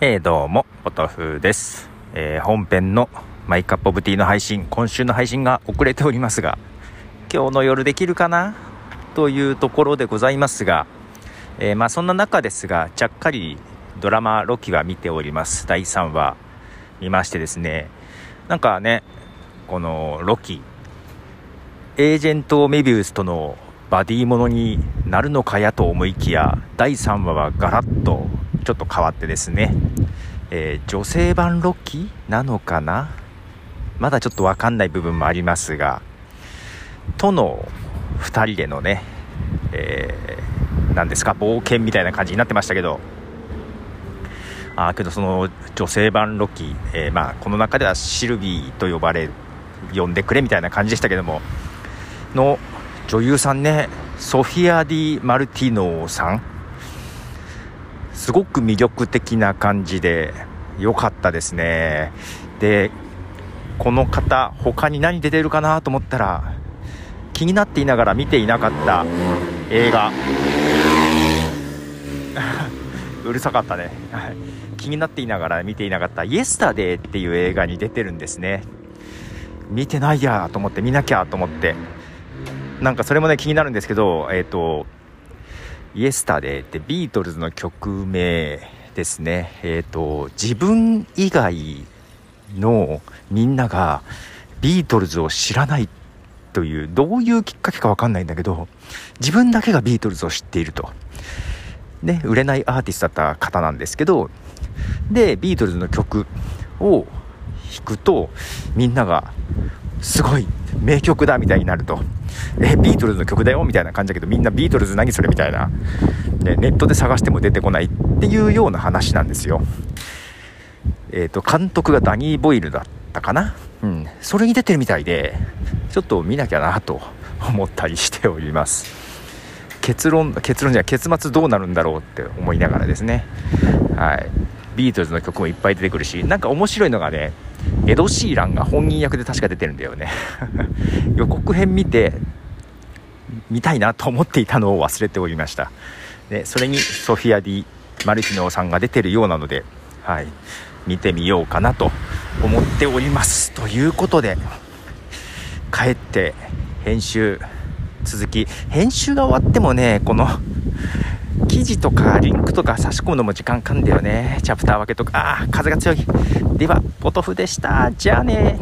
えー、どうも、ポトフです。えー、本編のマイカップオブティーの配信、今週の配信が遅れておりますが、今日の夜できるかな？というところでございますが、えー、まあそんな中ですが、ちゃっかりドラマロキは見ております。第3話見ましてですね、なんかね、このロキ、エージェントメビウスとのバディものになるのかやと思いきや第3話はガラッとちょっと変わってですね、えー、女性版ロッキーなのかな？まだちょっと分かんない部分もありますがとの2人でのね、えー、何ですか？冒険みたいな感じになってましたけど。あけどその女性版ロッキー、えー、まあ、この中ではシルビーと呼ばれ呼んでくれみたいな感じでしたけどもの女優さんねソフィア・ディ・マルティノさんすごく魅力的な感じで良かったですね。でこの方他に何出てるかなと思ったら気になっていながら見ていなかった映画。うるさかったね。気になっていながら見ていなかった「イエスタデー」っていう映画に出てるんですね。見てないやと思って見なきゃと思って。なんかそれもね気になるんですけど、えっ、ー、と、イエスタデーってビートルズの曲名ですね。えっ、ー、と、自分以外のみんながビートルズを知らないという、どういうきっかけかわかんないんだけど、自分だけがビートルズを知っていると。ね、売れないアーティストだった方なんですけど、で、ビートルズの曲を弾くと、みんなが、すごい名曲だみたいになると。え、ビートルズの曲だよみたいな感じだけど、みんなビートルズ何それみたいな。ね、ネットで探しても出てこないっていうような話なんですよ。えっ、ー、と、監督がダニー・ボイルだったかな？うん。それに出てるみたいで、ちょっと見なきゃなと思ったりしております。結論、結論じゃ結末どうなるんだろうって思いながらですね。はい。ビートルズの曲もいっぱい出てくるし、なんか面白いのがね、エド・シーランが本人役で確か出てるんだよね。予告編見て見たいなと思っていたのを忘れておりました。でそれにソフィア・ディ・マルティノさんが出てるようなので、はい、見てみようかなと思っております。ということで帰って編集続き。編集が終わってもねこの記事とかリンクとか差し込むのも時間かんだよね。チャプター分けとか。ああ、風が強い。では、ポトフでした。じゃあね